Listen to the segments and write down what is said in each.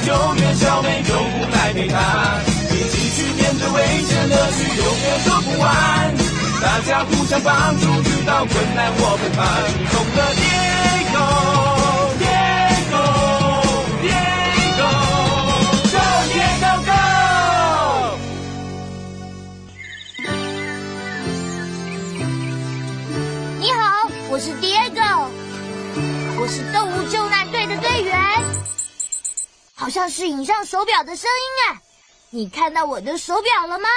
，Diego 去救援小美，救护来陪他，一起去面对危险，乐趣永远说不完。大家互相帮助，遇到困难我们帮。懂了，Diego Diego Diego Go 你好，我是 Diego，我是动物救难队的队员。像是影像手表的声音哎，你看到我的手表了吗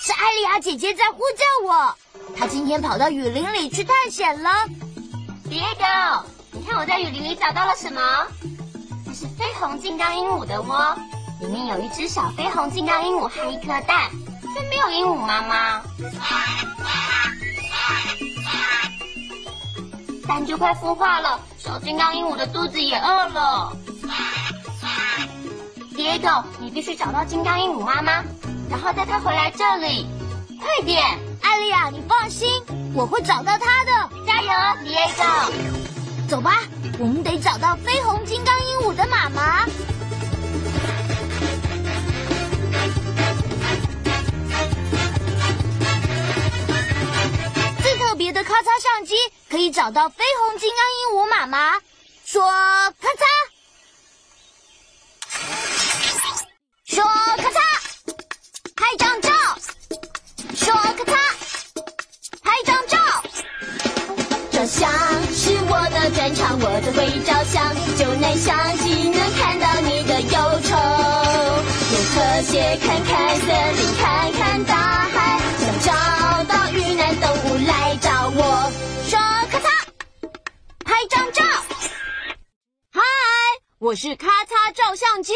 是艾丽亚姐姐在呼叫我。她今天跑到雨林里去探险了。Diego，你看我在雨林里找到了什么？这是绯红金刚鹦鹉的窝，里面有一只小绯红金刚鹦鹉和一颗蛋，却没有鹦鹉妈妈。蛋就快孵化了，小金刚鹦鹉的肚子也饿了。杰克你必须找到金刚鹦鹉妈妈，然后带它回来这里，快点！艾莉亚，你放心，我会找到它的。加油杰克走吧，我们得找到绯红金刚鹦鹉的妈妈。别的咔嚓相机可以找到绯红金刚鹦鹉妈妈。说咔嚓，说咔嚓，拍张照。说咔嚓，拍张照。照相是我的专长，我最会照相。就拿相机能看到你的忧愁，用特写看看森林，看看我是咔嚓照相机。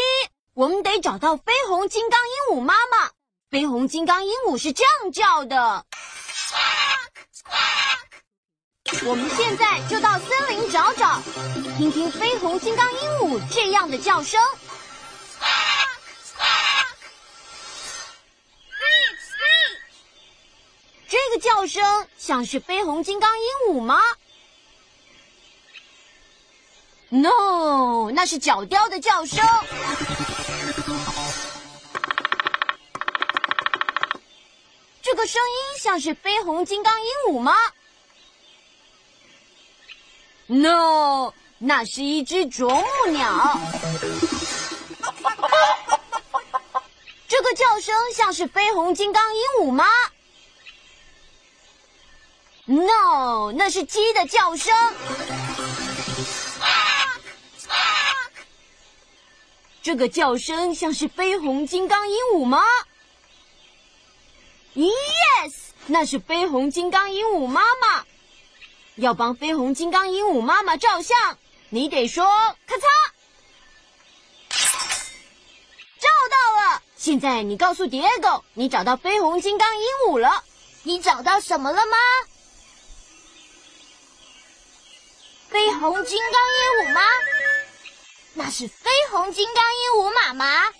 我们得找到绯红金刚鹦鹉妈妈。绯红金刚鹦鹉是这样叫的。我们现在就到森林找找，听听绯红金刚鹦鹉这样的叫声。这个叫声像是绯红金刚鹦鹉吗？No，那是角雕的叫声。这个声音像是绯红金刚鹦鹉吗？No，那是一只啄木鸟。这个叫声像是绯红金刚鹦鹉吗？No，那是鸡的叫声。这个叫声像是绯红金刚鹦鹉吗？Yes，那是绯红金刚鹦鹉妈妈。要帮绯红金刚鹦鹉妈妈照相，你得说咔嚓，照到了。现在你告诉 Diego，你找到绯红金刚鹦鹉了。你找到什么了吗？绯红金刚鹦鹉吗？那是绯红金刚鹦鹉妈妈。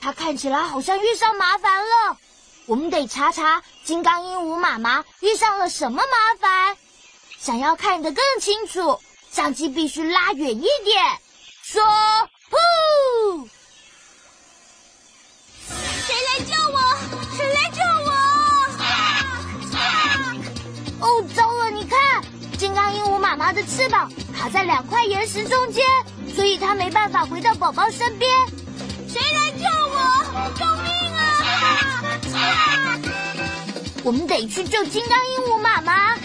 它看起来好像遇上麻烦了，我们得查查金刚鹦鹉妈妈遇上了什么麻烦。想要看得更清楚，相机必须拉远一点。说鹦鹉妈妈的翅膀卡在两块岩石中间，所以它没办法回到宝宝身边。谁来救我？救命啊！我们得去救金刚鹦鹉妈妈。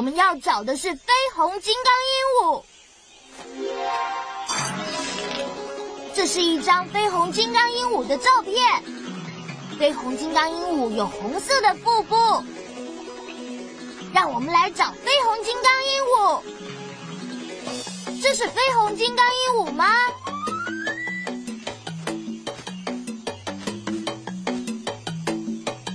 我们要找的是绯红金刚鹦鹉。这是一张绯红金刚鹦鹉的照片。绯红金刚鹦鹉有红色的腹部。让我们来找绯红金刚鹦鹉。这是绯红金刚鹦鹉吗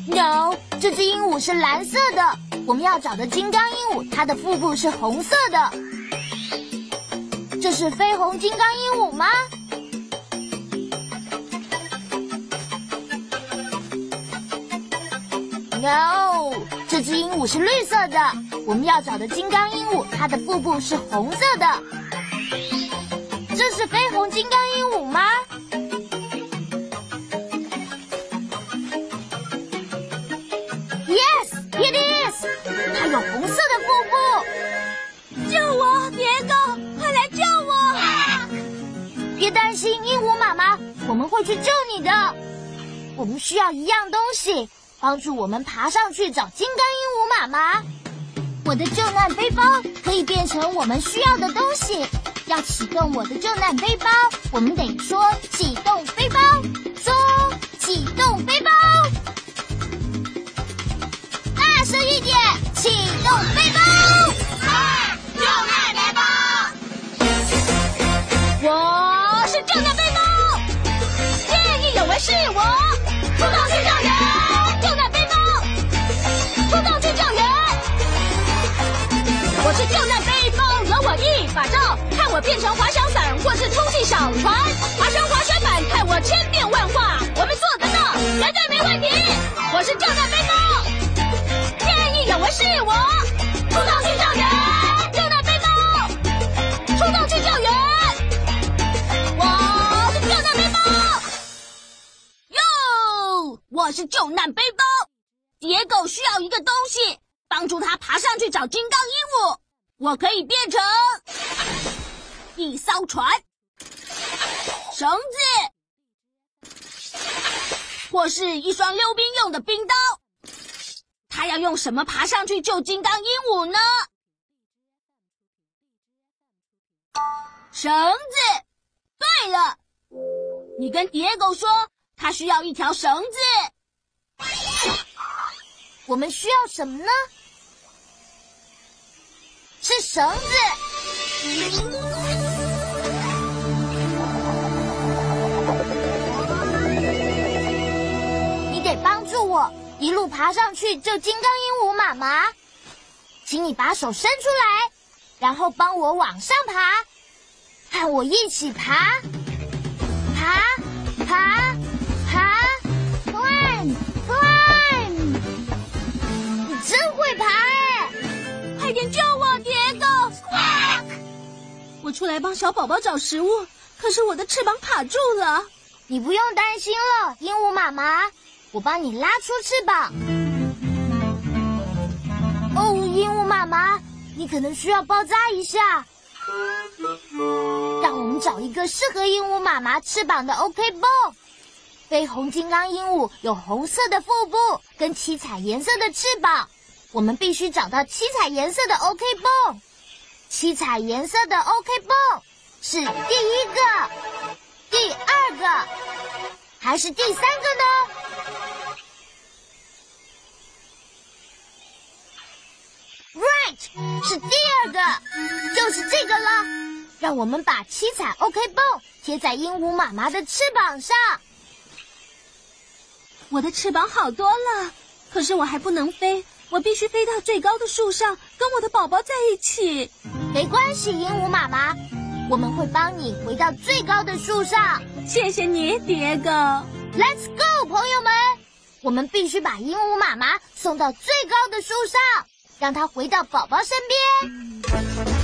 ？No，这只鹦鹉是蓝色的。我们要找的金刚鹦鹉，它的腹部是红色的。这是绯红金刚鹦鹉吗？No，这只鹦鹉是绿色的。我们要找的金刚鹦鹉，它的腹部是红色的。这是绯红金刚鹦鹉吗心，鹦鹉妈妈，我们会去救你的。我们需要一样东西，帮助我们爬上去找金刚鹦鹉妈妈。我的救难背包可以变成我们需要的东西。要启动我的救难背包，我们得说启动背包，说启动背包。大声一点，启动背包！是我，出动去救援，救难背包，出动去救援。我是救难背包，有我一把照，看我变成滑翔伞或是充气小船，爬上滑雪板，看我千变万化，我们做得到，绝对没问题。我是救难背包，见义勇为是我，出动去我是救难背包。野狗需要一个东西，帮助它爬上去找金刚鹦鹉。我可以变成一艘船、绳子，或是一双溜冰用的冰刀。它要用什么爬上去救金刚鹦鹉呢？绳子。对了，你跟野狗说，它需要一条绳子。我们需要什么呢？是绳子。你得帮助我一路爬上去救金刚鹦鹉妈妈。请你把手伸出来，然后帮我往上爬，和我一起爬，爬，爬，点救我，蝶狗！我出来帮小宝宝找食物，可是我的翅膀卡住了。你不用担心了，鹦鹉妈妈，我帮你拉出翅膀。哦，鹦鹉妈妈，你可能需要包扎一下。让我们找一个适合鹦鹉妈妈翅膀的 OK 绷。绯红金刚鹦鹉有红色的腹部跟七彩颜色的翅膀，我们必须找到七彩颜色的 ok 绷七彩颜色的 ok 绷是第一个第二个还是第三个呢？Right 是第二个就是这个了。让我们把七彩 ok 绷贴在鹦鹉妈妈的翅膀上。我的翅膀好多了可是我还不能飞。我必须飞到最高的树上，跟我的宝宝在一起。没关系，鹦鹉妈妈，我们会帮你回到最高的树上。谢谢你，蝶哥。Let's go，朋友们，我们必须把鹦鹉妈妈送到最高的树上，让它回到宝宝身边。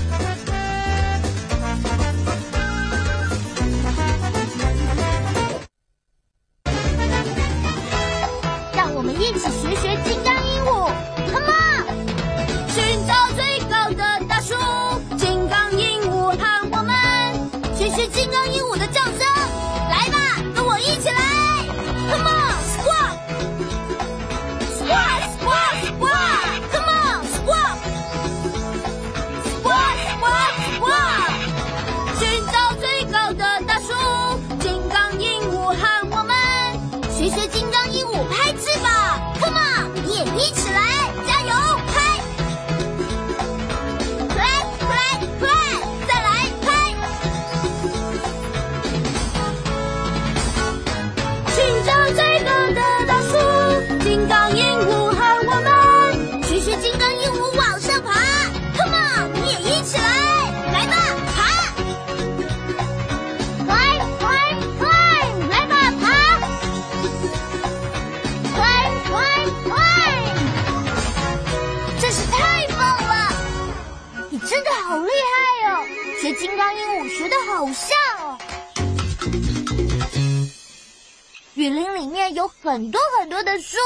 雨林里面有很多很多的树，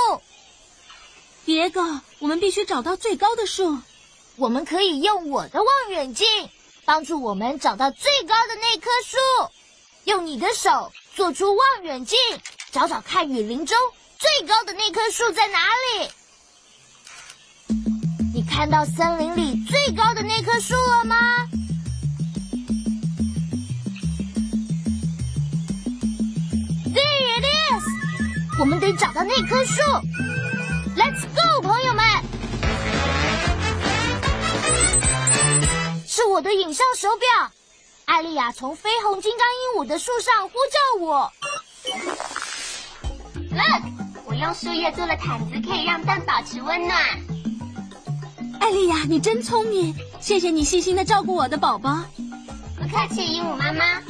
别哥，我们必须找到最高的树。我们可以用我的望远镜帮助我们找到最高的那棵树。用你的手做出望远镜，找找看雨林中最高的那棵树在哪里。你看到森林里最高的那棵树了吗我们得找到那棵树。Let's go，朋友们！是我的影像手表。艾丽亚从绯红金刚鹦鹉的树上呼叫我。Look，我用树叶做了毯子，可以让蛋保持温暖。艾丽亚，你真聪明，谢谢你细心的照顾我的宝宝。不客气，鹦鹉妈妈。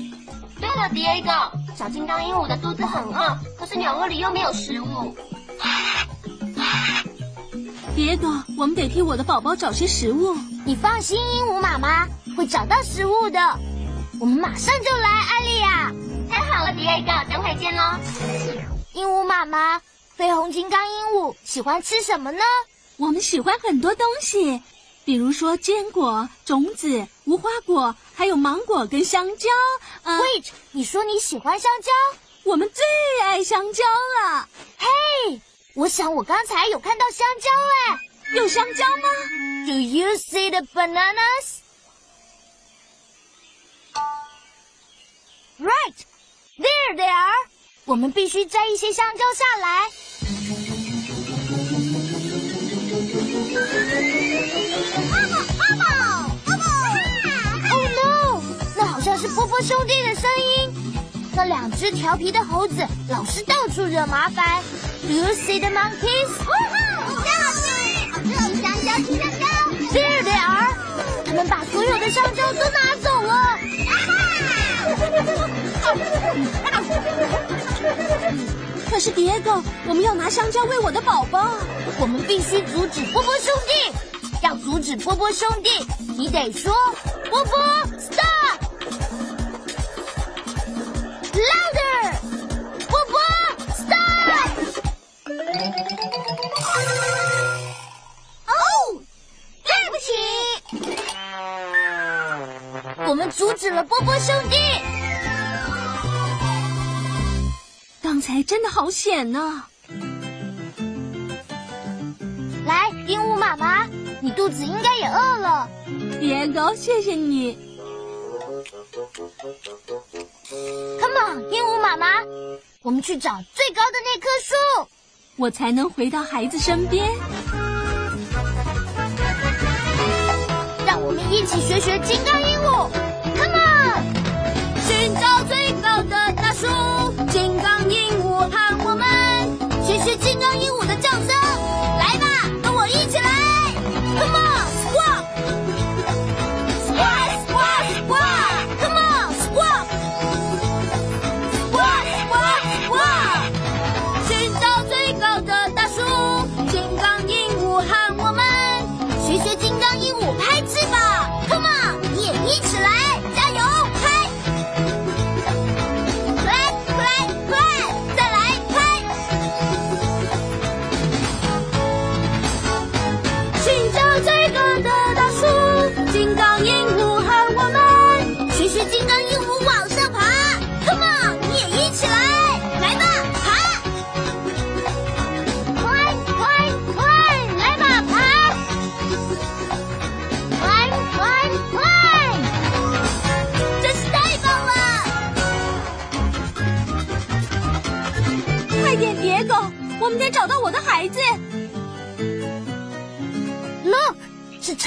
对了，Diego，小金刚鹦鹉的肚子很饿，可是鸟窝里又没有食物。蝶哥，我们得替我的宝宝找些食物。你放心，鹦鹉妈妈会找到食物的。我们马上就来，艾丽亚。太好了，Diego，等会见喽。鹦鹉妈妈，绯红金刚鹦鹉喜欢吃什么呢？我们喜欢很多东西，比如说坚果、种子、无花果，还有芒果跟香蕉。呃，Wait，你说你喜欢香蕉？我们最爱香蕉了。嘿，我想我刚才有看到香蕉哎。有香蕉吗？Do you see the bananas? Right, there they are. 我们必须摘一些香蕉下来。波兄弟的声音。那两只调皮的猴子老是到处惹麻烦。Do you see the monkeys? 吃香蕉，吃香蕉。There they are！他们把所有的香蕉都拿走了。可是蝶哥，我们要拿香蕉喂我的宝宝。我们必须阻止波波兄弟。要阻止波波兄弟，你得说波波 stop louder，波波 stop。哦，对不起，我们阻止了波波兄弟。刚才真的好险呢、来，鹦鹉妈妈，你肚子应该也饿了。蝶哥，谢谢你。Come on，鹦鹉妈妈，我们去找最高的那棵树。我才能回到孩子身边。让我们一起学学金刚鹦鹉，Come on！寻找最高的大树，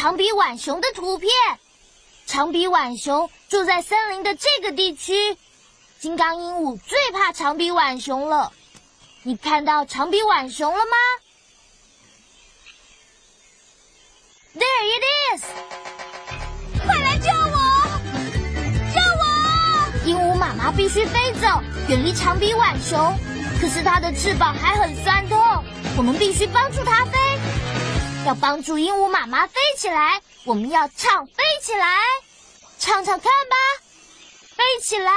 长鼻浣熊的图片。长鼻浣熊住在森林的这个地区。金刚鹦鹉最怕长鼻浣熊了。你看到长鼻浣熊了吗？There it is！快来救我！救我！鹦鹉妈妈必须飞走，远离长鼻浣熊。可是它的翅膀还很酸痛，我们必须帮助它飞。要帮助鹦鹉妈妈飞起来，我们要唱飞起来，唱唱看吧，飞起来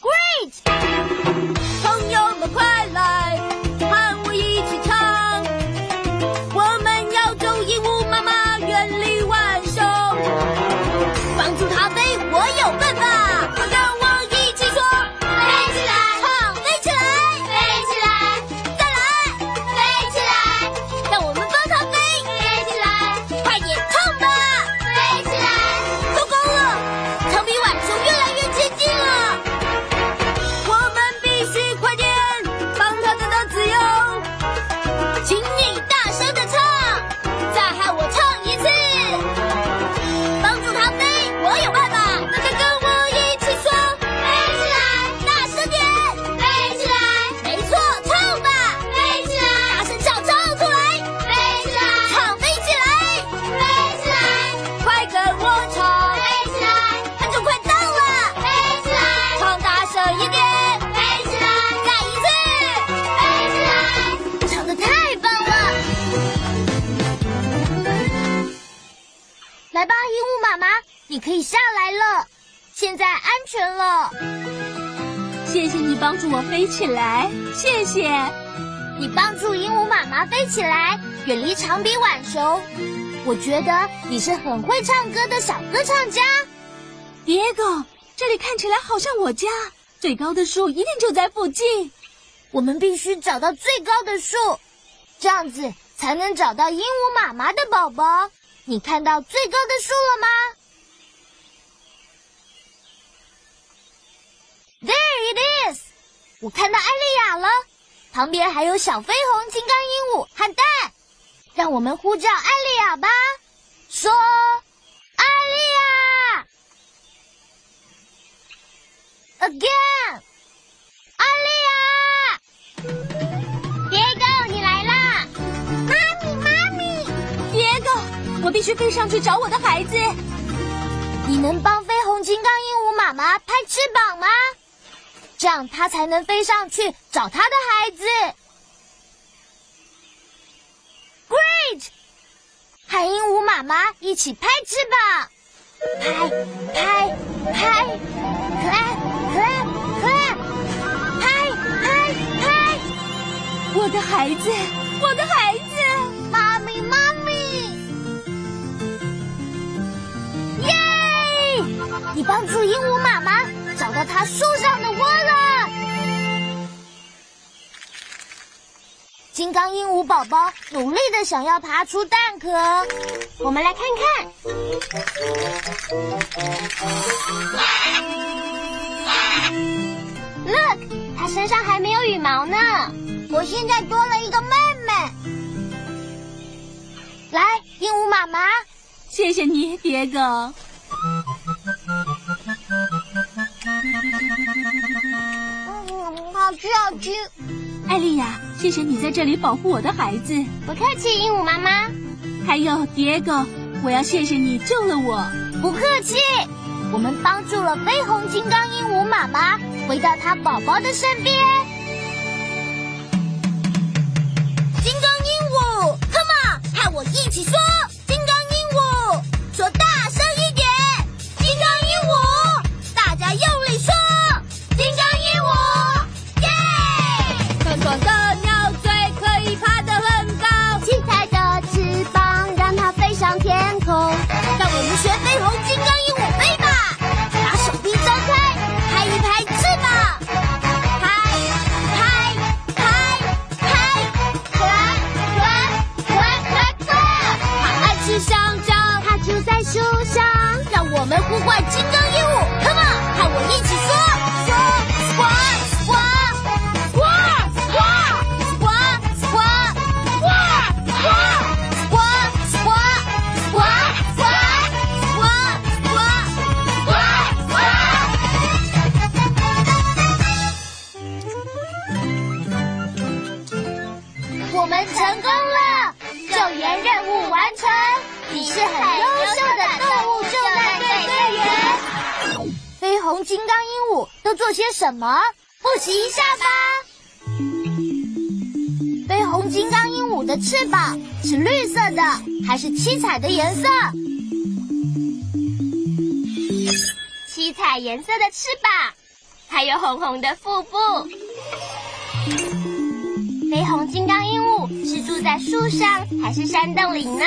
，Great！朋友们快来，起来，谢谢。你帮助鹦鹉妈妈飞起来，远离长鼻浣熊。我觉得你是很会唱歌的小歌唱家。别狗，这里看起来好像我家，最高的树一定就在附近。我们必须找到最高的树，这样子才能找到鹦鹉妈妈的宝宝。你看到最高的树了吗？There it is！我看到艾丽亚了，旁边还有小飞鸿、金刚鹦鹉和蛋。让我们呼叫艾丽亚吧，说：“艾丽亚，again，艾丽亚。”别狗，你来啦！妈咪，妈咪，别狗，我必须飞上去找我的孩子。你能帮飞鸿金刚鹦鹉妈妈拍翅膀吗？这样它才能飞上去找它的孩子。Great！和鹦鹉妈妈一起拍翅膀，拍拍拍，clap clap clap，拍拍拍。我的孩子，我的孩子，妈咪，妈咪，耶！你帮助鹦鹉妈妈找到它树上的窝了。金刚鹦鹉宝宝努力的想要爬出蛋壳，我们来看看。Look，它身上还没有羽毛呢。我现在多了一个妹妹。来，鹦鹉妈妈，谢谢你，蝶狗。吃好吃。艾丽亚，谢谢你在这里保护我的孩子。不客气，鹦鹉妈妈。还有迭戈，我要谢谢你救了我。不客气，我们帮助了绯红金刚鹦鹉妈妈回到它宝宝的身边。做些什么？复习一下吧。绯红金刚鹦鹉的翅膀是绿色的还是七彩的颜色？七彩颜色的翅膀，还有红红的腹部。绯红金刚鹦鹉是住在树上还是山洞里呢？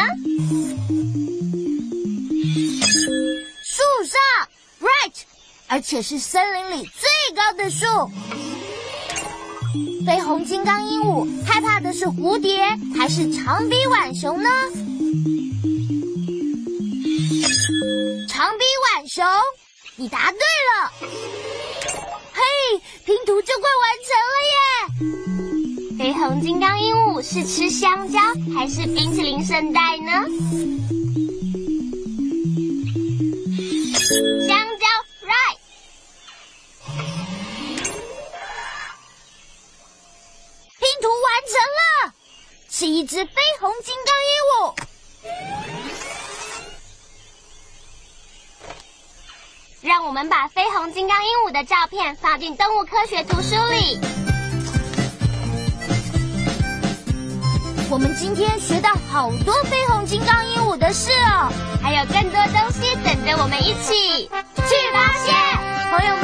而且是森林里最高的树。绯红金刚鹦鹉害怕的是蝴蝶还是长鼻浣熊呢？长鼻浣熊，你答对了。嘿，拼图就快完成了耶！绯红金刚鹦鹉是吃香蕉还是冰淇淋圣代呢？香蕉，right。图完成了，是一只绯红金刚鹦鹉。让我们把绯红金刚鹦鹉的照片放进动物科学图书里。我们今天学到好多绯红金刚鹦鹉的事哦，还有更多东西等着我们一起去发现。朋友们，